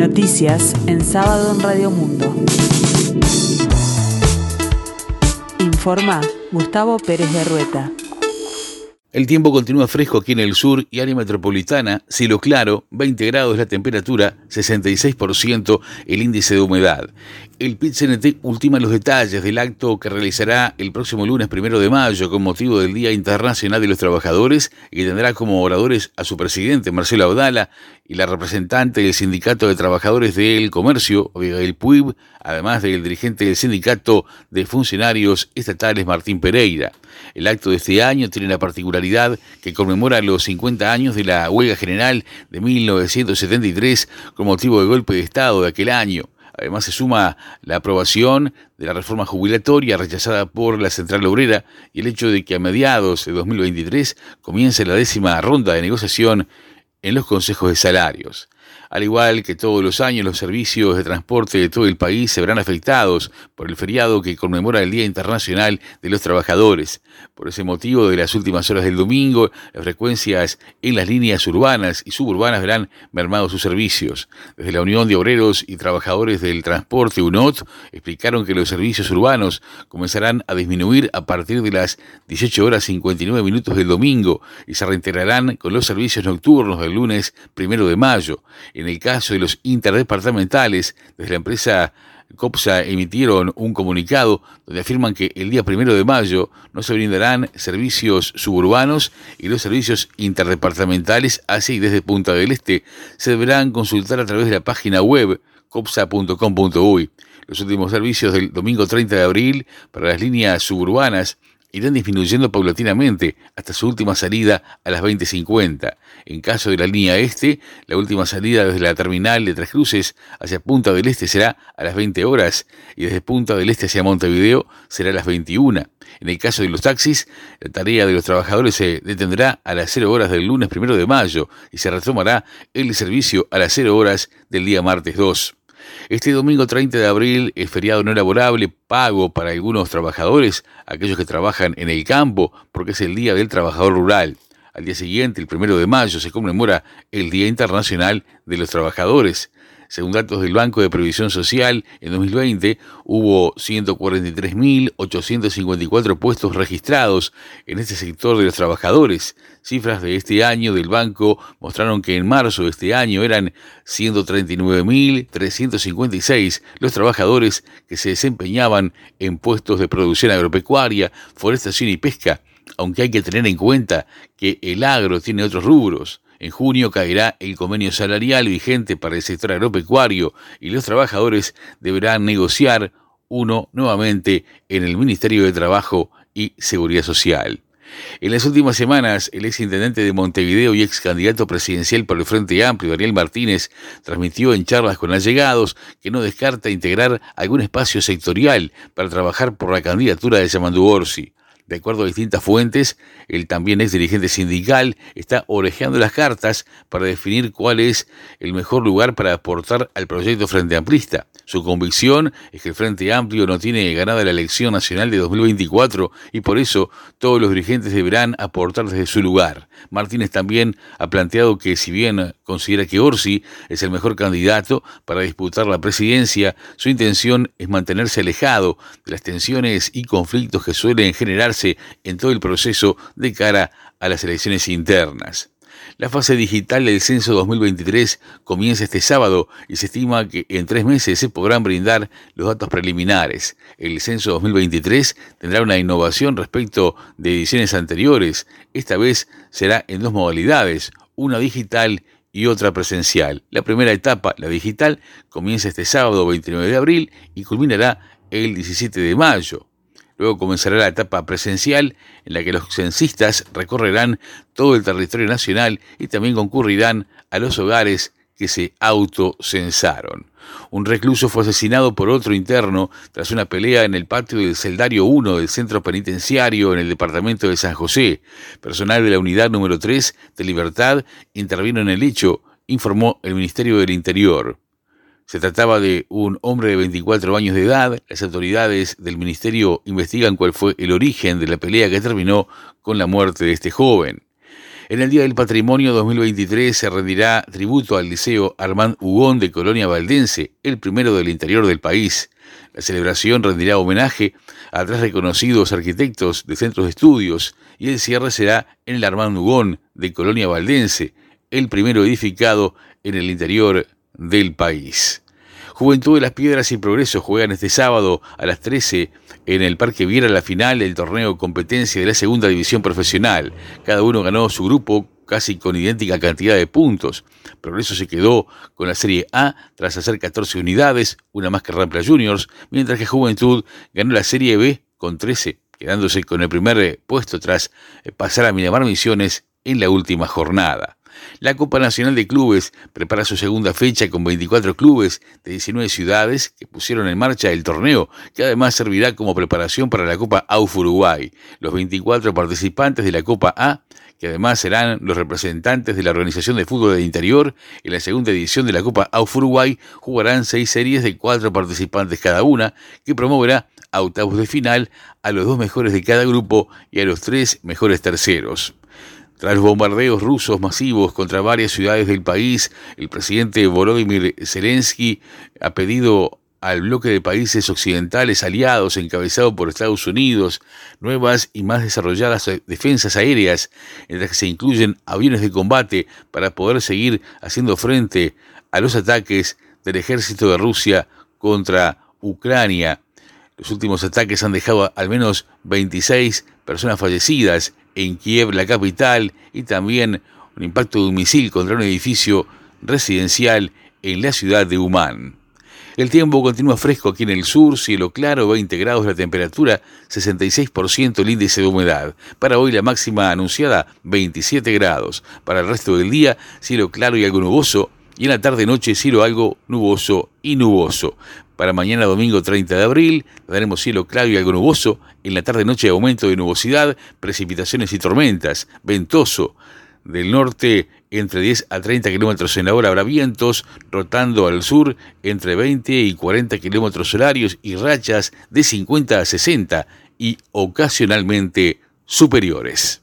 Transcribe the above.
Noticias en sábado en Radio Mundo. Informa Gustavo Pérez de Rueta. El tiempo continúa fresco aquí en el sur y área metropolitana, cielo claro, 20 grados la temperatura, 66% el índice de humedad. El PIT-CNT ultima los detalles del acto que realizará el próximo lunes primero de mayo con motivo del Día Internacional de los Trabajadores y que tendrá como oradores a su presidente Marcelo Audala y la representante del Sindicato de Trabajadores del Comercio, el PUIB, además del dirigente del Sindicato de Funcionarios Estatales Martín Pereira. El acto de este año tiene la particularidad que conmemora los 50 años de la huelga general de 1973 con motivo del golpe de Estado de aquel año. Además se suma la aprobación de la reforma jubilatoria rechazada por la Central Obrera y el hecho de que a mediados de 2023 comience la décima ronda de negociación en los consejos de salarios. Al igual que todos los años, los servicios de transporte de todo el país se verán afectados por el feriado que conmemora el Día Internacional de los Trabajadores. Por ese motivo, de las últimas horas del domingo, las frecuencias en las líneas urbanas y suburbanas verán mermados sus servicios. Desde la Unión de Obreros y Trabajadores del Transporte UNOT explicaron que los servicios urbanos comenzarán a disminuir a partir de las 18 horas 59 minutos del domingo y se reintegrarán con los servicios nocturnos del lunes primero de mayo. En el caso de los interdepartamentales, desde la empresa COPSA emitieron un comunicado donde afirman que el día primero de mayo no se brindarán servicios suburbanos y los servicios interdepartamentales y desde Punta del Este se deberán consultar a través de la página web copsa.com.uy. Los últimos servicios del domingo 30 de abril para las líneas suburbanas irán disminuyendo paulatinamente hasta su última salida a las 20.50. En caso de la línea este, la última salida desde la terminal de Tres Cruces hacia Punta del Este será a las 20 horas y desde Punta del Este hacia Montevideo será a las 21. En el caso de los taxis, la tarea de los trabajadores se detendrá a las 0 horas del lunes 1 de mayo y se retomará el servicio a las 0 horas del día martes 2. Este domingo 30 de abril es feriado no laborable, pago para algunos trabajadores, aquellos que trabajan en el campo, porque es el Día del Trabajador Rural. Al día siguiente, el primero de mayo, se conmemora el Día Internacional de los Trabajadores. Según datos del Banco de Previsión Social, en 2020 hubo 143.854 puestos registrados en este sector de los trabajadores. Cifras de este año del banco mostraron que en marzo de este año eran 139.356 los trabajadores que se desempeñaban en puestos de producción agropecuaria, forestación y pesca, aunque hay que tener en cuenta que el agro tiene otros rubros. En junio caerá el convenio salarial vigente para el sector agropecuario y los trabajadores deberán negociar uno nuevamente en el Ministerio de Trabajo y Seguridad Social. En las últimas semanas, el ex intendente de Montevideo y ex candidato presidencial por el Frente Amplio, Daniel Martínez, transmitió en charlas con allegados que no descarta integrar algún espacio sectorial para trabajar por la candidatura de Yamandú Orsi. De acuerdo a distintas fuentes, el también ex dirigente sindical está orejeando las cartas para definir cuál es el mejor lugar para aportar al proyecto Frente Amplista. Su convicción es que el Frente Amplio no tiene ganada la elección nacional de 2024 y por eso todos los dirigentes deberán aportar desde su lugar. Martínez también ha planteado que si bien considera que Orsi es el mejor candidato para disputar la presidencia, su intención es mantenerse alejado de las tensiones y conflictos que suelen generarse en todo el proceso de cara a las elecciones internas. La fase digital del censo 2023 comienza este sábado y se estima que en tres meses se podrán brindar los datos preliminares. El censo 2023 tendrá una innovación respecto de ediciones anteriores. Esta vez será en dos modalidades, una digital y otra presencial. La primera etapa, la digital, comienza este sábado 29 de abril y culminará el 17 de mayo. Luego comenzará la etapa presencial en la que los censistas recorrerán todo el territorio nacional y también concurrirán a los hogares que se autocensaron. Un recluso fue asesinado por otro interno tras una pelea en el patio del Celdario 1 del centro penitenciario en el departamento de San José. Personal de la unidad número 3 de Libertad intervino en el hecho, informó el Ministerio del Interior. Se trataba de un hombre de 24 años de edad. Las autoridades del ministerio investigan cuál fue el origen de la pelea que terminó con la muerte de este joven. En el Día del Patrimonio 2023 se rendirá tributo al Liceo Armand Hugón de Colonia Valdense, el primero del interior del país. La celebración rendirá homenaje a tres reconocidos arquitectos de centros de estudios y el cierre será en el Armand Hugón de Colonia Valdense, el primero edificado en el interior del país. Juventud de las Piedras y Progreso juegan este sábado a las 13 en el Parque Viera la final del torneo competencia de la segunda división profesional. Cada uno ganó su grupo casi con idéntica cantidad de puntos. Progreso se quedó con la Serie A tras hacer 14 unidades, una más que Rampla Juniors, mientras que Juventud ganó la Serie B con 13, quedándose con el primer puesto tras pasar a Miramar Misiones en la última jornada. La Copa Nacional de Clubes prepara su segunda fecha con 24 clubes de 19 ciudades que pusieron en marcha el torneo, que además servirá como preparación para la Copa AUF Uruguay. Los 24 participantes de la Copa A, que además serán los representantes de la Organización de Fútbol del Interior, en la segunda edición de la Copa AUF Uruguay jugarán seis series de cuatro participantes cada una, que promoverá a octavos de final a los dos mejores de cada grupo y a los tres mejores terceros. Tras bombardeos rusos masivos contra varias ciudades del país, el presidente Volodymyr Zelensky ha pedido al bloque de países occidentales aliados encabezado por Estados Unidos nuevas y más desarrolladas defensas aéreas, en las que se incluyen aviones de combate para poder seguir haciendo frente a los ataques del ejército de Rusia contra Ucrania. Los últimos ataques han dejado al menos 26 personas fallecidas en Kiev, la capital, y también un impacto de un misil contra un edificio residencial en la ciudad de Umán. El tiempo continúa fresco aquí en el sur, cielo claro, 20 grados la temperatura, 66% el índice de humedad. Para hoy la máxima anunciada 27 grados. Para el resto del día, cielo claro y algo nuboso, y en la tarde-noche cielo algo nuboso y nuboso. Para mañana domingo 30 de abril daremos cielo claro y algo nuboso. En la tarde-noche aumento de nubosidad, precipitaciones y tormentas. Ventoso. Del norte entre 10 a 30 kilómetros en la hora habrá vientos, rotando al sur entre 20 y 40 kilómetros horarios y rachas de 50 a 60 y ocasionalmente superiores.